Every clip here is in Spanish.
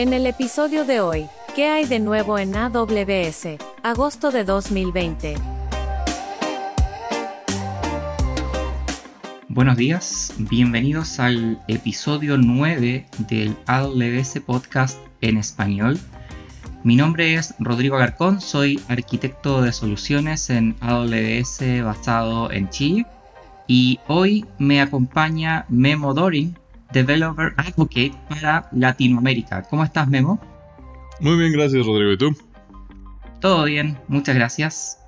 En el episodio de hoy, ¿qué hay de nuevo en AWS? Agosto de 2020. Buenos días, bienvenidos al episodio 9 del AWS Podcast en español. Mi nombre es Rodrigo Alarcón, soy arquitecto de soluciones en AWS basado en Chile y hoy me acompaña Memo Dorin, Developer Advocate para Latinoamérica. ¿Cómo estás, Memo? Muy bien, gracias, Rodrigo. ¿Y tú? Todo bien, muchas gracias.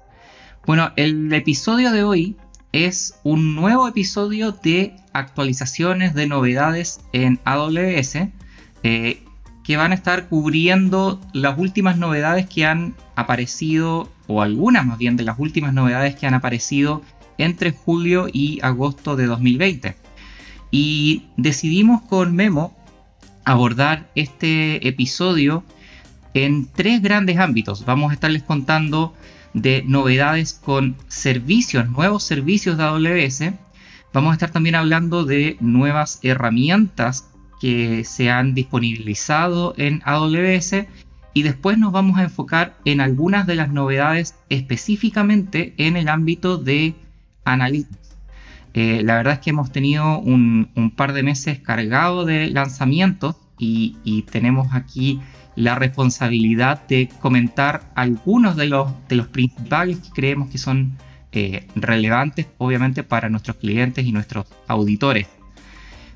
Bueno, el episodio de hoy es un nuevo episodio de actualizaciones de novedades en AWS eh, que van a estar cubriendo las últimas novedades que han aparecido, o algunas más bien de las últimas novedades que han aparecido entre julio y agosto de 2020. Y decidimos con Memo abordar este episodio en tres grandes ámbitos. Vamos a estarles contando de novedades con servicios, nuevos servicios de AWS. Vamos a estar también hablando de nuevas herramientas que se han disponibilizado en AWS y después nos vamos a enfocar en algunas de las novedades específicamente en el ámbito de. Eh, la verdad es que hemos tenido un, par de meses cargado de lanzamientos y, tenemos aquí la responsabilidad de comentar algunos de los, de los principales que creemos que son eh, relevantes, obviamente, para nuestros clientes y nuestros auditores.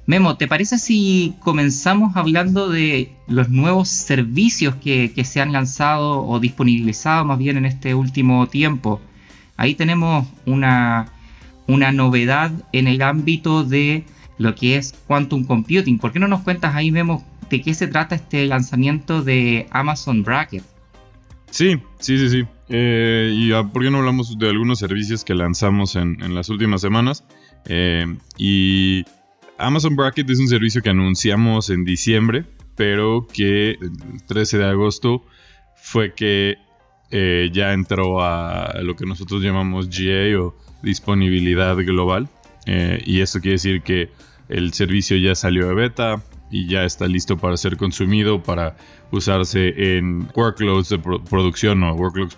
Memo, ¿te parece si comenzamos hablando de los nuevos servicios que, que se han lanzado o disponibilizado más bien en este último tiempo? Ahí tenemos una, una novedad en el ámbito de lo que es quantum computing. ¿Por qué no nos cuentas ahí, Memo, de qué se trata este lanzamiento de Amazon Bracket? Sí, sí, sí, sí. Eh, y ah, por qué no hablamos de algunos servicios que lanzamos en, las últimas semanas. Eh, y Amazon Bracket es un servicio que anunciamos en diciembre, pero que el 13 de agosto fue que eh, ya entró a lo que nosotros llamamos GA o disponibilidad global. Eh, y esto quiere decir que el servicio ya salió de beta y ya está listo para ser consumido, para usarse en workloads de producción o workloads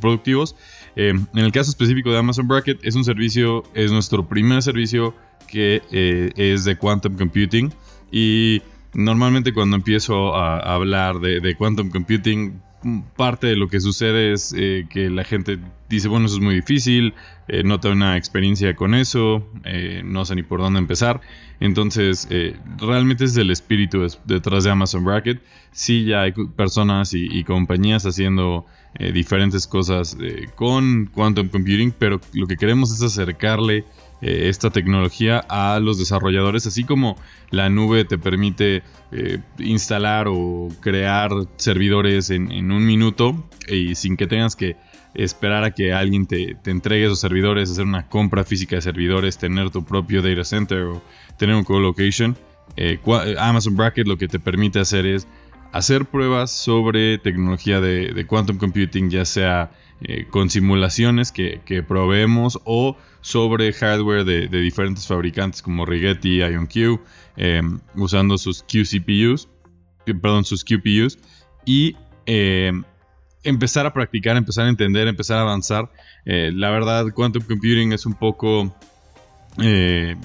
productivos. Eh, en el caso específico de Amazon Bracket, es un servicio, es nuestro primer servicio que eh, es de quantum computing. Y normalmente cuando empiezo a, hablar de quantum computing, parte de lo que sucede es eh, que la gente dice, bueno, eso es muy difícil, eh, no tengo una experiencia con eso, eh, no sé ni por dónde empezar. Entonces, realmente es el espíritu detrás de Amazon Bracket. Sí, ya hay personas y, y compañías haciendo diferentes cosas con quantum computing, pero lo que queremos es acercarle eh, esta tecnología a los desarrolladores, así como la nube te permite eh, instalar o crear servidores en, un minuto y sin que tengas que esperar a que alguien te, entregue esos servidores, hacer una compra física de servidores, tener tu propio data center o tener un colocation. Eh, Amazon Bracket lo que te permite hacer es hacer pruebas sobre tecnología de, quantum computing, ya sea con simulaciones que, que proveemos o sobre hardware de, diferentes fabricantes como Rigetti, IonQ, em, usando sus QCPUs, perdón, sus QPUs, y em, empezar a practicar, empezar a entender, empezar a avanzar. Eh, la verdad, quantum computing es un poco... Eh,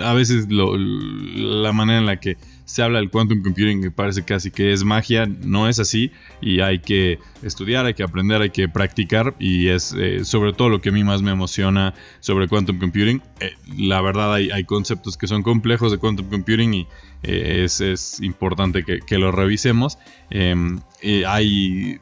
a veces la manera en la que se habla del quantum computing que parece casi que es magia, no es así y hay que estudiar, hay que aprender, hay que practicar y es eh, sobre todo lo que a mí más me emociona sobre quantum computing. Eh, la verdad hay, hay, conceptos que son complejos de quantum computing y eh, es, importante que, lo revisemos. Em, hay,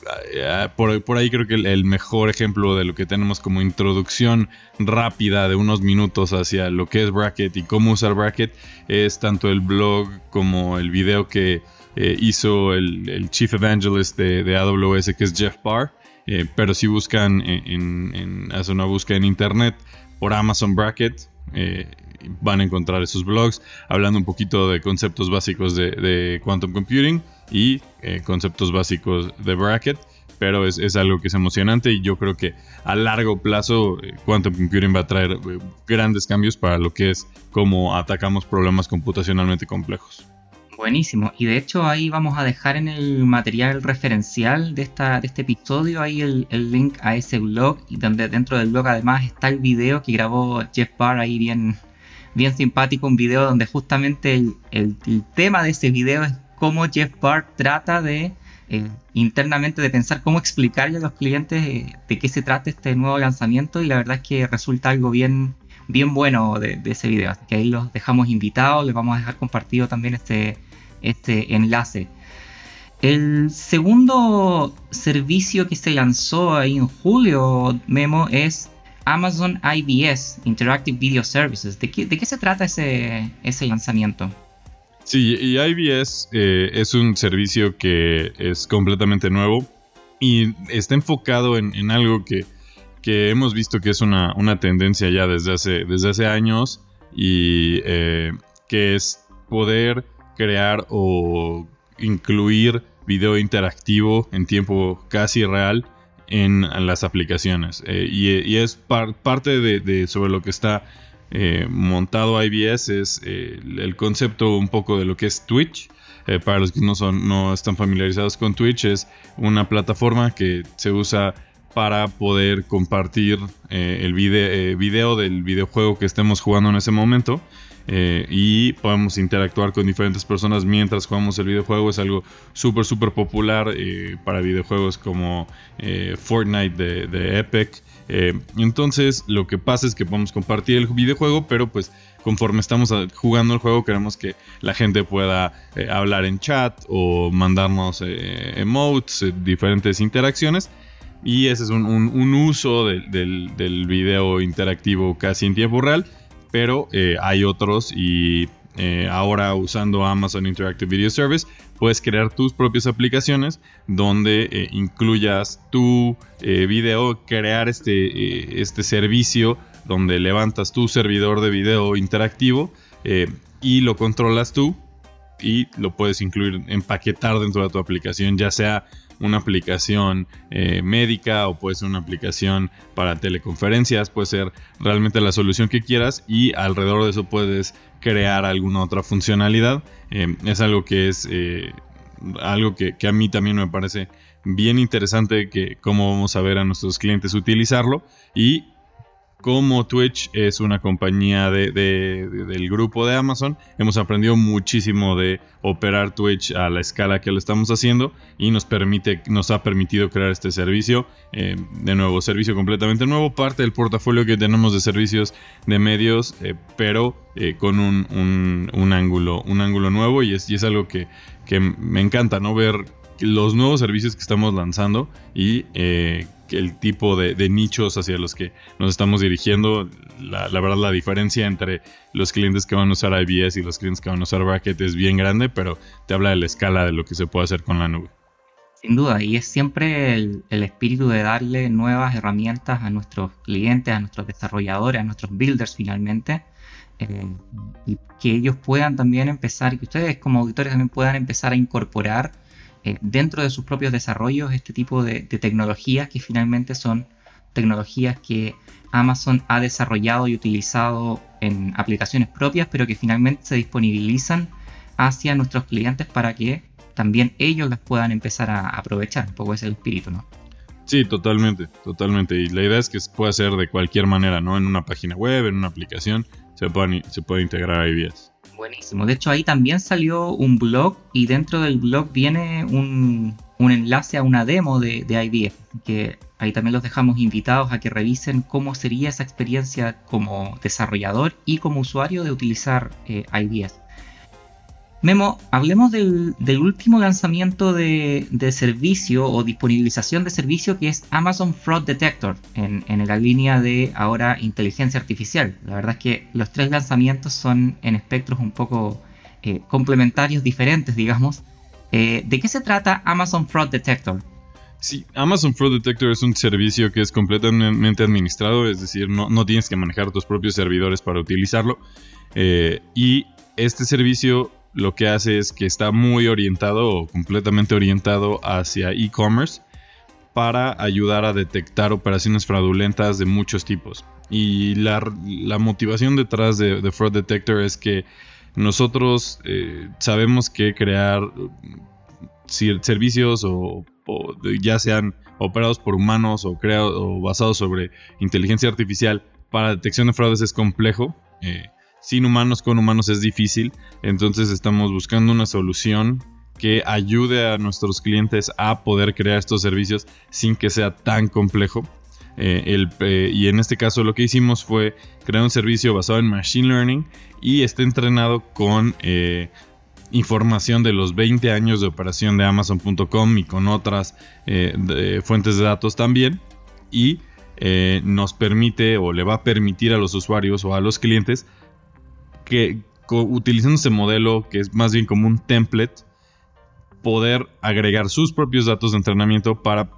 por, por, ahí creo que el, mejor ejemplo de lo que tenemos como introducción rápida de unos minutos hacia lo que es Bracket y cómo usar Bracket es tanto el blog como el video que eh, hizo el, Chief Evangelist de, AWS que es Jeff Barr. Eh, pero si buscan, en, en, hacen una búsqueda en internet por Amazon Bracket, van a encontrar esos blogs hablando un poquito de conceptos básicos de, quantum computing y eh, conceptos básicos de bracket. Pero es, algo que es emocionante y yo creo que a largo plazo eh, quantum computing va a traer eh, grandes cambios para lo que es cómo atacamos problemas computacionalmente complejos. Buenísimo. Y de hecho ahí vamos a dejar en el material referencial de, esta, de este episodio ahí el, link a ese blog y donde dentro del blog además está el video que grabó Jeff Barr ahí bien, bien simpático, un video donde justamente el, tema de ese video es cómo Jeff Barr trata de eh, internamente de pensar cómo explicarle a los clientes eh, de qué se trata este nuevo lanzamiento y la verdad es que resulta algo bien, bien bueno de ese video. Así que ahí los dejamos invitados, les vamos a dejar compartido también este este enlace. El segundo servicio que se lanzó ahí en julio, Memo, es Amazon IBS, Interactive Video Services. ¿De qué, se trata ese, ese lanzamiento? Sí, y IBS eh, es un servicio que es completamente nuevo y está enfocado en, algo que, hemos visto que es una, tendencia ya desde hace, desde hace años y eh, que es poder crear o incluir video interactivo en tiempo casi real en las aplicaciones. Eh, y, es parte de, sobre lo que está eh, montado IBS, es eh, el concepto un poco de lo que es Twitch. para los que no, son, no están familiarizados con Twitch, es una plataforma que se usa para poder compartir el video del videojuego que estemos jugando en ese momento eh, y podemos interactuar con diferentes personas mientras jugamos el videojuego. Es algo súper, súper popular eh, para videojuegos como eh, Fortnite de, Epic. entonces lo que pasa es que podemos compartir el videojuego, pero pues conforme estamos jugando el juego queremos que la gente pueda hablar en chat o mandarnos emotes, diferentes interacciones. Y ese es un, uso del, del video interactivo casi en tiempo real pero eh, hay otros y eh, ahora usando Amazon Interactive Video Service puedes crear tus propias aplicaciones donde eh, incluyas tu video, crear este, este servicio donde levantas tu servidor de video interactivo y lo controlas tú y lo puedes incluir, empaquetar dentro de tu aplicación, ya sea una aplicación eh, médica o puede ser una aplicación para teleconferencias, puede ser realmente la solución que quieras y alrededor de eso puedes crear alguna otra funcionalidad. Eh, es algo que es eh, algo que, que, a mí también me parece bien interesante que cómo vamos a ver a nuestros clientes utilizarlo y como Twitch es una compañía del grupo de Amazon, hemos aprendido muchísimo de operar Twitch a la escala que lo estamos haciendo y nos, permite, nos ha permitido crear este servicio, eh, de nuevo, servicio completamente nuevo, parte del portafolio que tenemos de servicios de medios, eh, pero eh, con un, ángulo, un ángulo nuevo y es, es algo que, que me encanta, ¿no? Ver los nuevos servicios que estamos lanzando y eh, el tipo de, nichos hacia los que nos estamos dirigiendo. La, verdad, la diferencia entre los clientes que van a usar IBS y los clientes que van a usar Bracket es bien grande, pero te habla de la escala de lo que se puede hacer con la nube. Sin duda, y es siempre el, espíritu de darle nuevas herramientas a nuestros clientes, a nuestros desarrolladores, a nuestros builders finalmente, eh, y que ellos puedan también empezar, que ustedes como auditores también puedan empezar a incorporar eh, dentro de sus propios desarrollos este tipo de, tecnologías que finalmente son tecnologías que Amazon ha desarrollado y utilizado en aplicaciones propias, pero que finalmente se disponibilizan hacia nuestros clientes para que también ellos las puedan empezar a aprovechar. Un poco ese espíritu, ¿no? Sí, totalmente, totalmente. Y la idea es que se puede hacer de cualquier manera, ¿no? En una página web, en una aplicación, se puede, se puede integrar a IBS. Buenísimo. De hecho, ahí también salió un blog y dentro del blog viene un, enlace a una demo de, de, que ahí también los dejamos invitados a que revisen cómo sería esa experiencia como desarrollador y como usuario de utilizar eh. Memo, hablemos del, último lanzamiento de, servicio o disponibilización de servicio que es Amazon Fraud Detector en, la línea de ahora inteligencia artificial. La verdad es que los tres lanzamientos son en espectros un poco eh, complementarios, diferentes, digamos. Eh, ¿De qué se trata Amazon Fraud Detector? Sí, Amazon Fraud Detector es un servicio que es completamente administrado, es decir, no, tienes que manejar tus propios servidores para utilizarlo. Eh, y este servicio lo que hace es que está muy orientado o completamente orientado hacia e-commerce para ayudar a detectar operaciones fraudulentas de muchos tipos. Y la, motivación detrás de, Fraud Detector es que nosotros sabemos que crear servicios o, ya sean operados por humanos o, creados, o basados sobre inteligencia artificial para detección de fraudes es complejo. Eh, sin humanos, con humanos es difícil. Entonces estamos buscando una solución que ayude a nuestros clientes a poder crear estos servicios sin que sea tan complejo. Eh, eh, y en este caso lo que hicimos fue crear un servicio basado en Machine Learning y está entrenado con información de los 20 años de operación de Amazon.com y con otras eh, fuentes de datos también. Y eh, nos permite o le va a permitir a los usuarios o a los clientes que utilizando ese modelo que es más bien como un template, poder agregar sus propios datos de entrenamiento para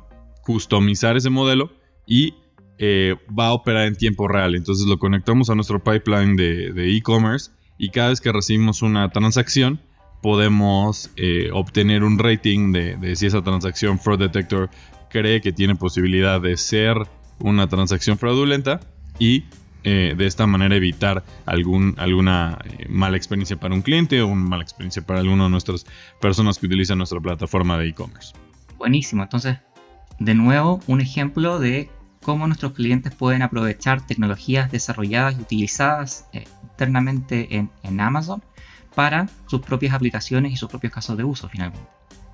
customizar ese modelo y eh, va a operar en tiempo real. Entonces lo conectamos a nuestro pipeline de e-commerce y cada vez que recibimos una transacción, podemos eh, obtener un rating de, si esa transacción Fraud Detector cree que tiene posibilidad de ser una transacción fraudulenta y eh, de esta manera evitar algún, alguna eh, mala experiencia para un cliente o una mala experiencia para alguna de nuestras personas que utilizan nuestra plataforma de e-commerce. Buenísimo, entonces de nuevo un ejemplo de cómo nuestros clientes pueden aprovechar tecnologías desarrolladas y utilizadas internamente en, en Amazon para sus propias aplicaciones y sus propios casos de uso finalmente.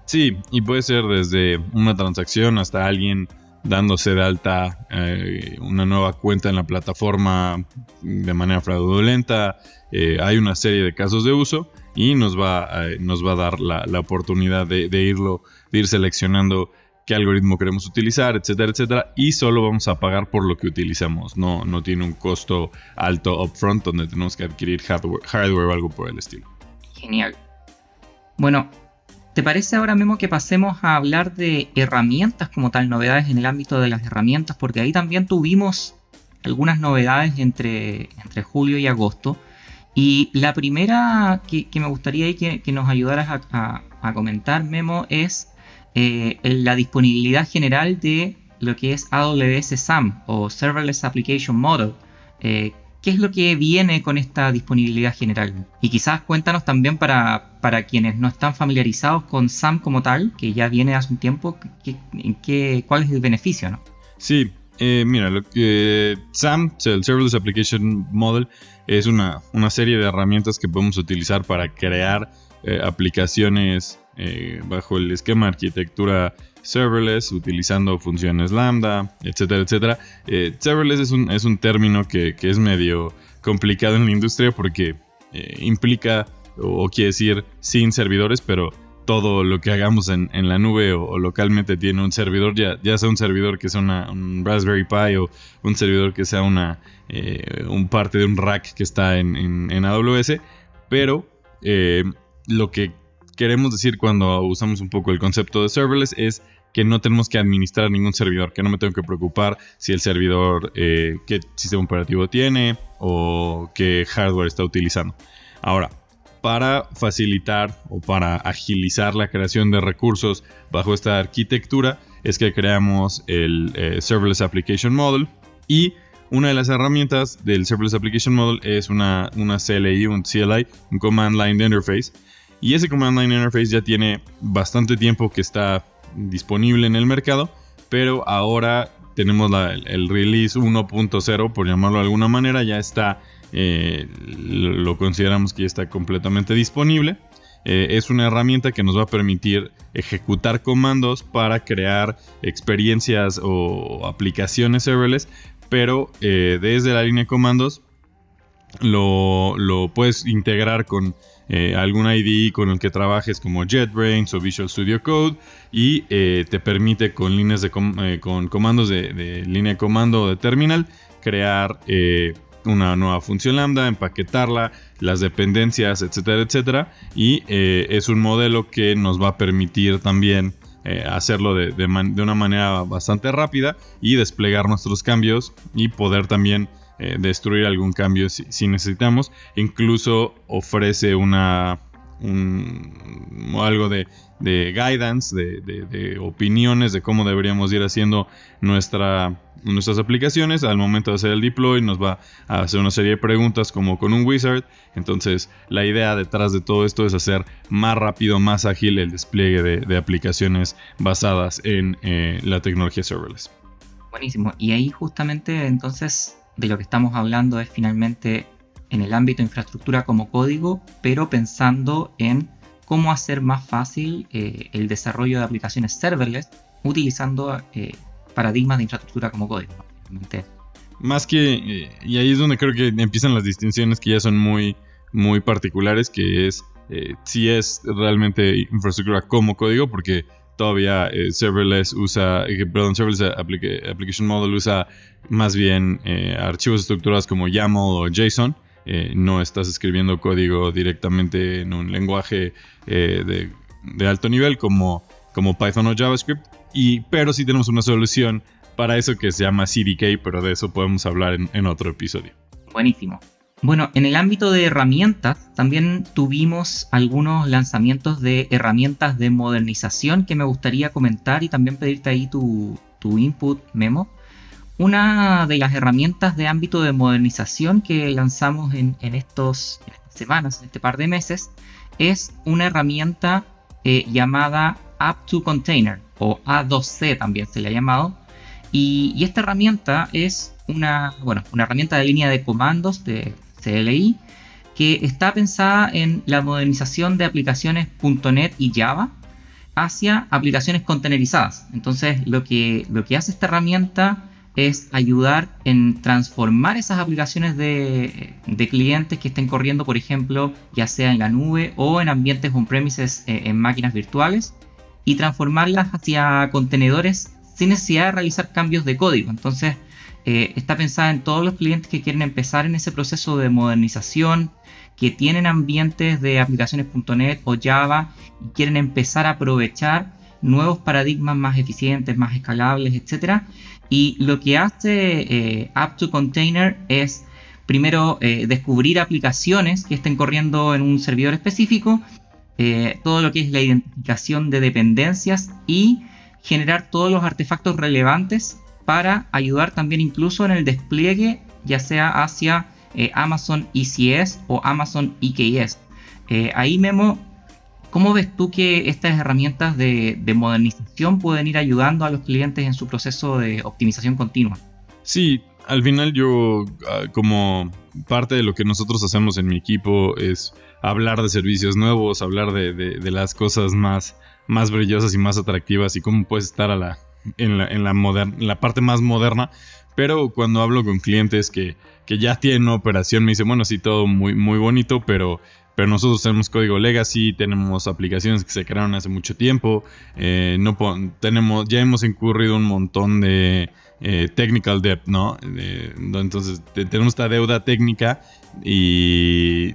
Sí, y puede ser desde una transacción hasta alguien dándose de alta eh, una nueva cuenta en la plataforma de manera fraudulenta. Eh, hay una serie de casos de uso y nos va, nos va a dar la, oportunidad de, irlo, de ir seleccionando qué algoritmo queremos utilizar, etcétera, etcétera. Y solo vamos a pagar por lo que utilizamos. No, no tiene un costo alto upfront donde tenemos que adquirir hardware, o algo por el estilo. Genial. Bueno, ¿te parece ahora mismo que pasemos a hablar de herramientas como tal, novedades en el ámbito de las herramientas? Porque ahí también tuvimos algunas novedades entre, entre julio y agosto. Y la primera que, me gustaría que, que nos ayudaras a, a comentar, Memo, es eh, la disponibilidad general de lo que es AWS SAM o Serverless Application Model. Eh, ¿Qué es lo que viene con esta disponibilidad general? Y quizás cuéntanos también para, para quienes no están familiarizados con SAM como tal, que ya viene hace un tiempo, ¿qué, ¿cuál es el beneficio? ¿no? Sí, eh, mira, lo que SAM, el Serverless Application Model, es una, una, serie de herramientas que podemos utilizar para crear aplicaciones eh, bajo el esquema arquitectura serverless, utilizando funciones lambda, etcétera, etcétera. Eh, serverless es un, es un término que, es medio complicado en la industria porque eh, implica o, quiere decir sin servidores, pero todo lo que hagamos en, la nube o, localmente tiene un servidor, ya, ya sea un servidor que sea un Raspberry Pi o un servidor que sea una un parte de un rack que está en, en AWS, pero lo que queremos decir cuando usamos un poco el concepto de serverless es que no tenemos que administrar ningún servidor, que no me tengo que preocupar si el servidor, eh, qué sistema operativo tiene o qué hardware está utilizando. Ahora, para facilitar o para agilizar la creación de recursos bajo esta arquitectura es que creamos el eh, Serverless Application Model y una de las herramientas del Serverless Application Model es una, una CLI, un CLI, un Command Line Interface, y ese Command Line Interface ya tiene bastante tiempo que está disponible en el mercado, pero ahora tenemos el release 1.0, por llamarlo de alguna manera, ya está, eh, lo consideramos que ya está completamente disponible. Eh, es una herramienta que nos va a permitir ejecutar comandos para crear experiencias o aplicaciones serverless, pero eh, desde la línea de comandos lo, lo puedes integrar con eh, algún ID con el que trabajes como JetBrains o Visual Studio Code y eh, te permite con líneas de eh, con comandos de, línea de comando o de terminal crear una nueva función lambda, empaquetarla, las dependencias, etcétera, etcétera. Y es un modelo que nos va a permitir también hacerlo de, de, una manera bastante rápida y desplegar nuestros cambios y poder también eh, destruir algún cambio si, necesitamos. Incluso ofrece una un, algo de, guidance, de, de, opiniones de cómo deberíamos ir haciendo nuestra, nuestras aplicaciones. Al momento de hacer el deploy nos va a hacer una serie de preguntas como con un wizard. Entonces la idea detrás de todo esto es hacer más rápido, más ágil el despliegue de, aplicaciones basadas en eh, la tecnología serverless. Buenísimo. Y ahí justamente entonces de lo que estamos hablando es finalmente en el ámbito de infraestructura como código, pero pensando en cómo hacer más fácil eh, el desarrollo de aplicaciones serverless utilizando eh, paradigmas de infraestructura como código. Más que, eh, y ahí es donde creo que empiezan las distinciones que ya son muy, muy particulares, que es si es realmente infraestructura como código, porque todavía serverless usa, perdón, serverless application model usa más bien archivos estructurados como YAML o JSON, eh, no estás escribiendo código directamente en un lenguaje eh, de, alto nivel como, como Python o JavaScript, y, pero sí tenemos una solución para eso que se llama CDK, pero de eso podemos hablar en otro episodio. Buenísimo. Bueno, en el ámbito de herramientas, también tuvimos algunos lanzamientos de herramientas de modernización que me gustaría comentar y también pedirte ahí tu, tu input, Memo. Una de las herramientas de ámbito de modernización que lanzamos en, estos, estas semanas, en este par de meses, es una herramienta eh, llamada App2Container o A2C también se le ha llamado. Y, esta herramienta es una, bueno, una herramienta de línea de comandos de CLI que está pensada en la modernización de aplicaciones .NET y Java hacia aplicaciones containerizadas. Entonces lo que, lo que hace esta herramienta es ayudar en transformar esas aplicaciones de, clientes que estén corriendo, por ejemplo, ya sea en la nube o en ambientes on-premises eh, en máquinas virtuales, y transformarlas hacia contenedores sin necesidad de realizar cambios de código. Entonces, eh, está pensada en todos los clientes que quieren empezar en ese proceso de modernización, que tienen ambientes de aplicaciones.net o Java y quieren empezar a aprovechar nuevos paradigmas más eficientes, más escalables, etc. Y lo que hace eh, App2Container es primero eh, descubrir aplicaciones que estén corriendo en un servidor específico, todo lo que es la identificación de dependencias y generar todos los artefactos relevantes para ayudar también incluso en el despliegue, ya sea hacia Amazon ECS o Amazon EKS. ahí Memo ¿Cómo ves tú que estas herramientas de, modernización pueden ir ayudando a los clientes en su proceso de optimización continua? Sí, al final yo, ah, como parte de lo que nosotros hacemos en mi equipo es hablar de servicios nuevos, hablar de, las cosas más, más brillosas y más atractivas y cómo puedes estar a la, en, la, en, en la parte más moderna. Pero cuando hablo con clientes que, que ya tienen operación, me dicen, bueno, sí, todo muy, muy bonito, pero pero nosotros tenemos código legacy, tenemos aplicaciones que se crearon hace mucho tiempo, eh, no tenemos, ya hemos incurrido un montón de eh, technical debt, ¿no? entonces tenemos esta deuda técnica y,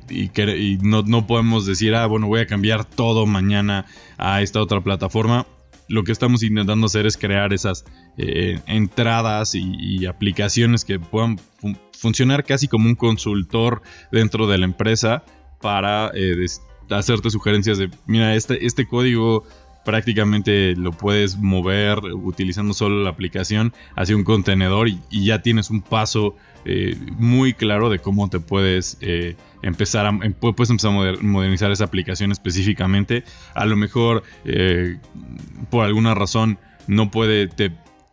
no, no, podemos decir, ah, bueno, voy a cambiar todo mañana a esta otra plataforma. Lo que estamos intentando hacer es crear esas eh, entradas y, aplicaciones que puedan funcionar casi como un consultor dentro de la empresa para eh, hacerte sugerencias de, mira, este, este código prácticamente lo puedes mover utilizando solo la aplicación hacia un contenedor y, ya tienes un paso eh, muy claro de cómo te puedes eh, empezar a, em, puedes empezar a modernizar esa aplicación específicamente. A lo mejor por alguna razón no puede, te,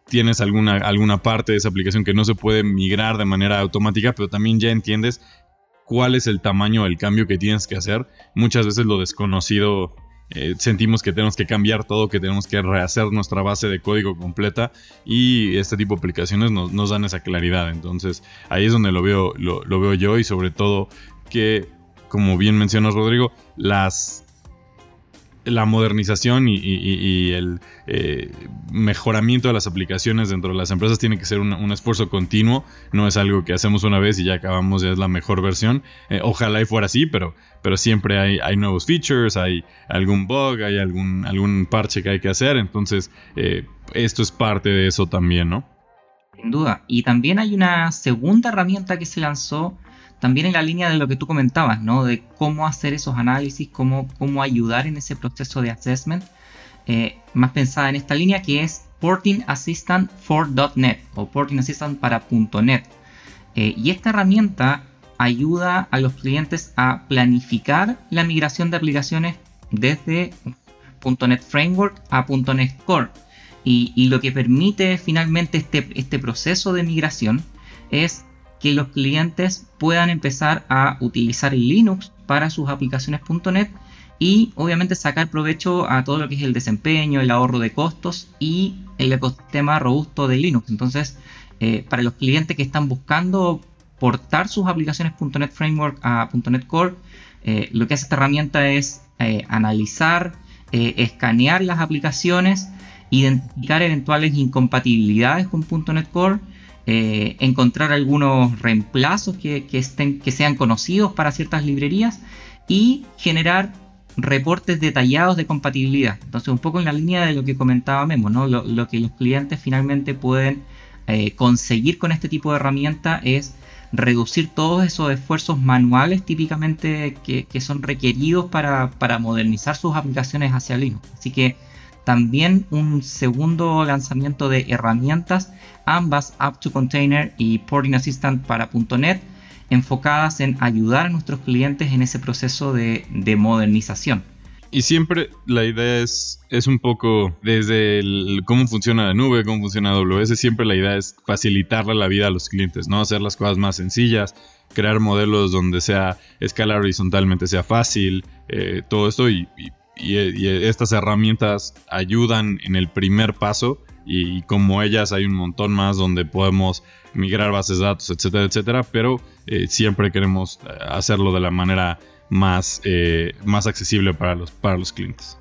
tienes alguna, alguna parte de esa aplicación que no se puede migrar de manera automática, pero también ya entiendes cuál es el tamaño del cambio que tienes que hacer. Muchas veces lo desconocido eh, sentimos que tenemos que cambiar todo, que tenemos que rehacer nuestra base de código completa y este tipo de aplicaciones nos, dan esa claridad. Entonces ahí es donde lo veo, lo, lo veo yo y sobre todo que, como bien mencionas Rodrigo, las la modernización y, el eh, mejoramiento de las aplicaciones dentro de las empresas tiene que ser un, esfuerzo continuo, no es algo que hacemos una vez y ya acabamos, ya es la mejor versión. Eh, ojalá y fuera así, pero, pero siempre hay, hay, nuevos features, hay algún bug, hay algún, algún parche que hay que hacer, entonces eh, esto es parte de eso también, ¿no? Sin duda. Y también hay una segunda herramienta que se lanzó también en la línea de lo que tú comentabas, ¿no? De cómo hacer esos análisis, cómo, cómo ayudar en ese proceso de assessment, eh, más pensada en esta línea que es Porting Assistant for .NET o Porting Assistant para .NET. Eh, y esta herramienta ayuda a los clientes a planificar la migración de aplicaciones desde .NET Framework a .NET Core. Y, lo que permite finalmente este, este proceso de migración es que los clientes puedan empezar a utilizar Linux para sus aplicaciones .NET y obviamente sacar provecho a todo lo que es el desempeño, el ahorro de costos y el ecosistema robusto de Linux. Entonces, eh, para los clientes que están buscando portar sus aplicaciones .NET Framework a .NET Core, eh, lo que hace esta herramienta es eh, analizar, escanear las aplicaciones, identificar eventuales incompatibilidades con .NET Core, encontrar algunos reemplazos que, estén, que sean conocidos para ciertas librerías y generar reportes detallados de compatibilidad. Entonces, un poco en la línea de lo que comentaba Memo, ¿no? lo, que los clientes finalmente pueden eh, conseguir con este tipo de herramienta es reducir todos esos esfuerzos manuales típicamente que, son requeridos para, modernizar sus aplicaciones hacia Linux. Así que también un segundo lanzamiento de herramientas, ambas App to Container y Porting Assistant para .NET enfocadas en ayudar a nuestros clientes en ese proceso de, modernización. Y siempre la idea es, es un poco desde cómo funciona la nube, cómo funciona AWS, siempre la idea es facilitarle la vida a los clientes, ¿no? Hacer las cosas más sencillas, crear modelos donde sea escalar horizontalmente, sea fácil, eh, todo esto y, estas herramientas ayudan en el primer paso y como ellas hay un montón más donde podemos migrar bases de datos, etcétera, etcétera, pero eh, siempre queremos eh, hacerlo de la manera más, eh, más accesible para los, para los clientes.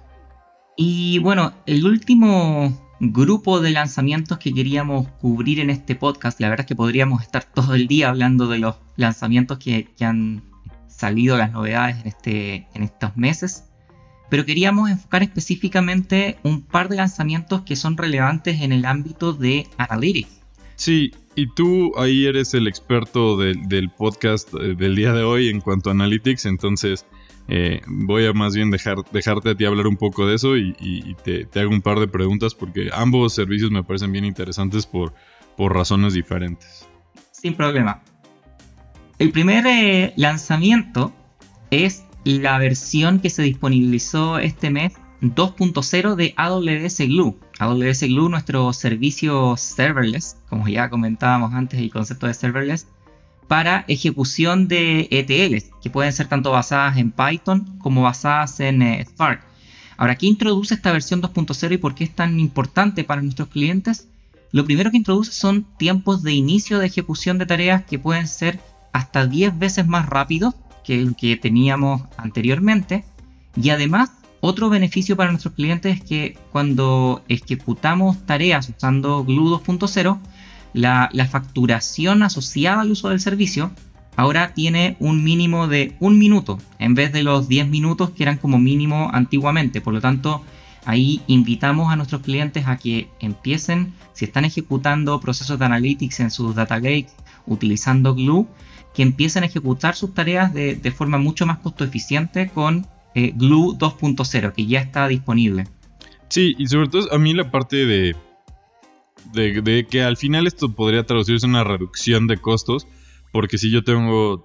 Y bueno, el último grupo de lanzamientos que queríamos cubrir en este podcast, la verdad es que podríamos estar todo el día hablando de los lanzamientos que, han salido, las novedades en, este, en estos meses, pero queríamos enfocar específicamente un par de lanzamientos que son relevantes en el ámbito de Analytics. Sí, y tú ahí eres el experto del podcast eh, del día de hoy en cuanto a Analytics, entonces eh, voy a más bien dejar, dejarte a ti hablar un poco de eso y, te, hago un par de preguntas porque ambos servicios me parecen bien interesantes por, por razones diferentes. Sin problema. El primer eh, lanzamiento es la versión que se disponibilizó este mes 2.0 de AWS Glue. AWS Glue, nuestro servicio serverless, como ya comentábamos antes, el concepto de serverless, para ejecución de ETLs, que pueden ser tanto basadas en Python como basadas en eh, Spark. Ahora, ¿qué introduce esta versión 2.0 y por qué es tan importante para nuestros clientes? Lo primero que introduce son tiempos de inicio de ejecución de tareas que pueden ser hasta 10 veces más rápidos que el que teníamos anteriormente. Y además otro beneficio para nuestros clientes es que cuando ejecutamos tareas usando Glue 2.0, la, facturación asociada al uso del servicio ahora tiene un mínimo de un minuto en vez de los 10 minutos que eran como mínimo antiguamente. Por lo tanto, ahí invitamos a nuestros clientes a que empiecen, si están ejecutando procesos de analytics en sus data lakes utilizando Glue, que empiecen a ejecutar sus tareas de, de forma mucho más costo eficiente con eh, Glue 2.0, que ya está disponible. Sí, y sobre todo a mí la parte de, de, que al final esto podría traducirse en una reducción de costos, porque si yo tengo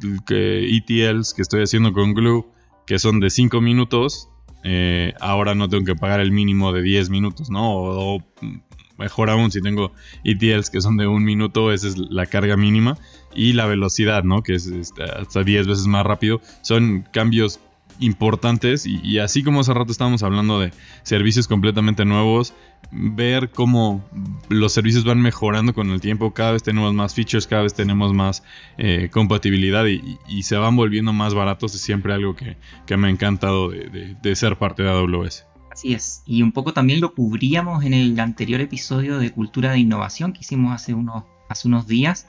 ETLs que estoy haciendo con Glue, que son de 5 minutos, eh, ahora no tengo que pagar el mínimo de 10 minutos, ¿no? O, mejor aún, si tengo ETLs que son de un minuto, esa es la carga mínima. Y la velocidad, ¿no? Que es este, hasta 10 veces más rápido. Son cambios importantes y, así como hace rato estábamos hablando de servicios completamente nuevos, ver cómo los servicios van mejorando con el tiempo, cada vez tenemos más features, cada vez tenemos más eh, compatibilidad y, se van volviendo más baratos, es siempre algo que, me ha encantado de, ser parte de AWS. Así es, y un poco también lo cubríamos en el anterior episodio de Cultura de Innovación que hicimos hace unos, hace unos días,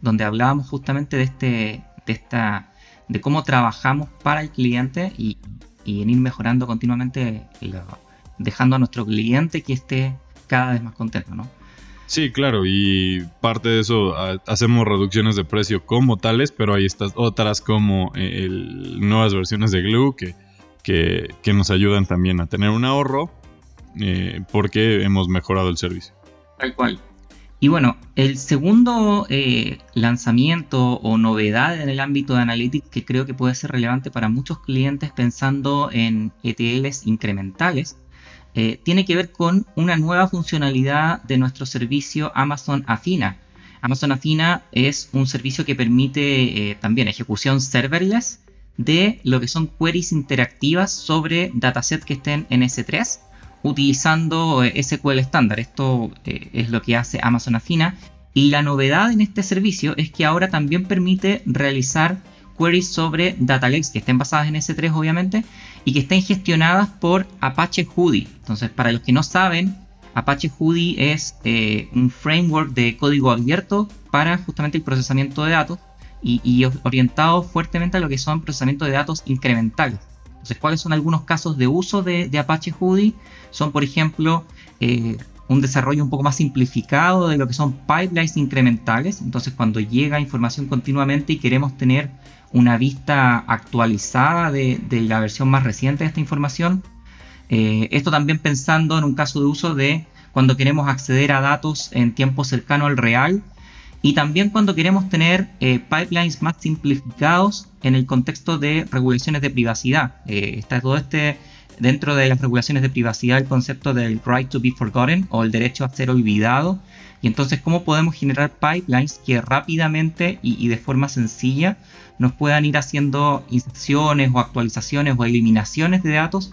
donde hablábamos justamente de, este, de esta de cómo trabajamos para el cliente y, en ir mejorando continuamente, dejando a nuestro cliente que esté cada vez más contento, ¿no? Sí, claro, y parte de eso hacemos reducciones de precio como tales, pero hay estas otras como eh, nuevas versiones de Glue que, que, nos ayudan también a tener un ahorro eh, porque hemos mejorado el servicio. Tal cual. Y bueno, el segundo eh, lanzamiento o novedad en el ámbito de Analytics que creo que puede ser relevante para muchos clientes pensando en ETLs incrementales eh, tiene que ver con una nueva funcionalidad de nuestro servicio Amazon Athena. Amazon Athena es un servicio que permite también ejecución serverless de lo que son queries interactivas sobre datasets que estén en S3 utilizando eh, SQL estándar. Esto eh, es lo que hace Amazon Athena. Y la novedad en este servicio es que ahora también permite realizar queries sobre data lakes que estén basadas en S3 obviamente y que estén gestionadas por Apache Hudi. Entonces para los que no saben, Apache Hudi es eh, un framework de código abierto para justamente el procesamiento de datos y, orientado fuertemente a lo que son procesamiento de datos incrementales. Entonces, ¿cuáles son algunos casos de uso de, Apache Hudi? Son, por ejemplo, eh, un desarrollo un poco más simplificado de lo que son pipelines incrementales. Entonces, cuando llega información continuamente y queremos tener una vista actualizada de, la versión más reciente de esta información, eh, esto también pensando en un caso de uso de cuando queremos acceder a datos en tiempo cercano al real y también cuando queremos tener eh, pipelines más simplificados en el contexto de regulaciones de privacidad. Eh, está todo este, dentro de las regulaciones de privacidad, el concepto del right to be forgotten o el derecho a ser olvidado. Y entonces, ¿cómo podemos generar pipelines que rápidamente y, y de forma sencilla nos puedan ir haciendo inserciones o actualizaciones o eliminaciones de datos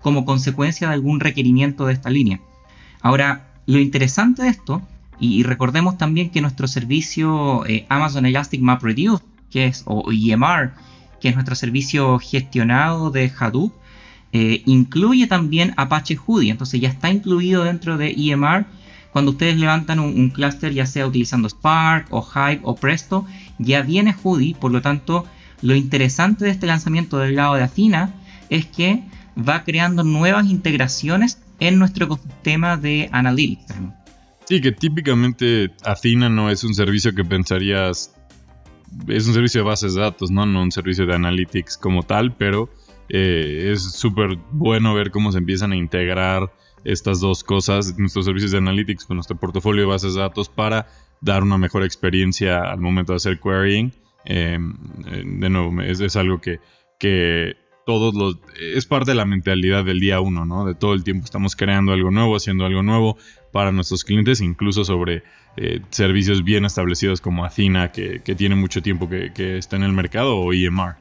como consecuencia de algún requerimiento de esta línea? Ahora, lo interesante de esto y, recordemos también que nuestro servicio eh, Amazon Elastic Map Reduce, que es, o EMR, que es nuestro servicio gestionado de Hadoop, eh, incluye también Apache Hudi. Entonces ya está incluido dentro de EMR. Cuando ustedes levantan un, un clúster, ya sea utilizando Spark o Hive o Presto, ya viene Hudi. Por lo tanto, lo interesante de este lanzamiento del lado de Athena es que va creando nuevas integraciones en nuestro ecosistema de Analytics. Sí, que típicamente Athena no es un servicio que pensarías. Es un servicio de bases de datos, ¿no? No un servicio de analytics como tal, pero eh, es súper bueno ver cómo se empiezan a integrar estas dos cosas, nuestros servicios de analytics con nuestro portafolio de bases de datos para dar una mejor experiencia al momento de hacer querying. Eh, eh, de nuevo, es, es algo que, que todos los... Es parte de la mentalidad del día uno, ¿no? De todo el tiempo estamos creando algo nuevo, haciendo algo nuevo para nuestros clientes, incluso sobre eh, servicios bien establecidos como Athena, que, tiene mucho tiempo que, está en el mercado, o EMR.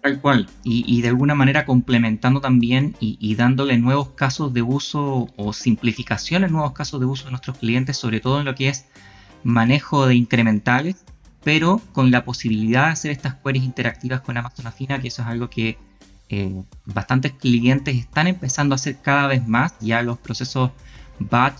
Tal cual, y, de alguna manera complementando también y, dándole nuevos casos de uso o simplificaciones, nuevos casos de uso a nuestros clientes, sobre todo en lo que es manejo de incrementales, pero con la posibilidad de hacer estas queries interactivas con Amazon Athena, que eso es algo que eh, bastantes clientes están empezando a hacer cada vez más. Ya los procesos batch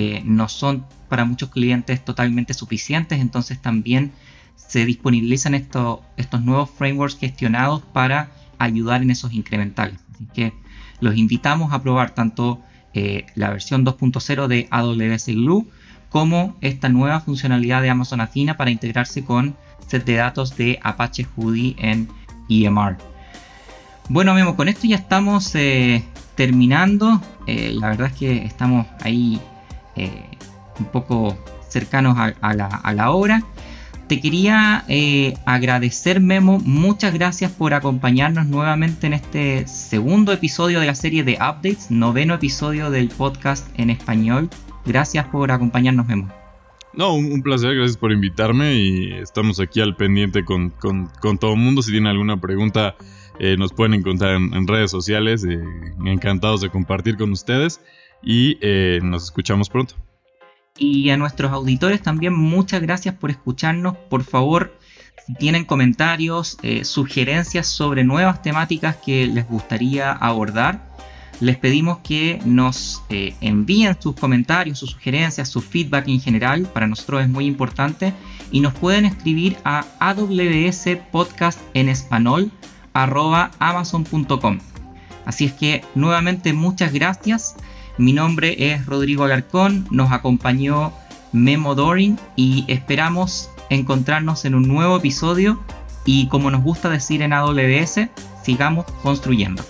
eh, no son para muchos clientes totalmente suficientes, entonces también se disponibilizan estos, nuevos frameworks gestionados para ayudar en esos incrementales. Así que los invitamos a probar tanto eh, la versión 2.0 de AWS Glue como esta nueva funcionalidad de Amazon Athena para integrarse con set de datos de Apache Hudi en EMR. Bueno, Memo, con esto ya estamos eh, terminando. La verdad es que estamos ahí eh, un poco cercanos a, la, hora. Te quería agradecer, Memo. Muchas gracias por acompañarnos nuevamente en este segundo episodio de la serie de updates, noveno episodio del podcast en español. Gracias por acompañarnos, Memo. No, un, placer, gracias por invitarme y estamos aquí al pendiente con, todo el mundo. Si tienen alguna pregunta eh, nos pueden encontrar en, redes sociales. Eh, encantados de compartir con ustedes. Y eh, nos escuchamos pronto. Y a nuestros auditores también muchas gracias por escucharnos. Por favor, si tienen comentarios, sugerencias sobre nuevas temáticas que les gustaría abordar, les pedimos que nos envíen sus comentarios, sus sugerencias, su feedback en general. Para nosotros es muy importante. Y nos pueden escribir a amazon.com. Así es que nuevamente muchas gracias. Mi nombre es Rodrigo Alarcón, nos acompañó Memo Doring y esperamos encontrarnos en un nuevo episodio y como nos gusta decir en AWS, sigamos construyendo.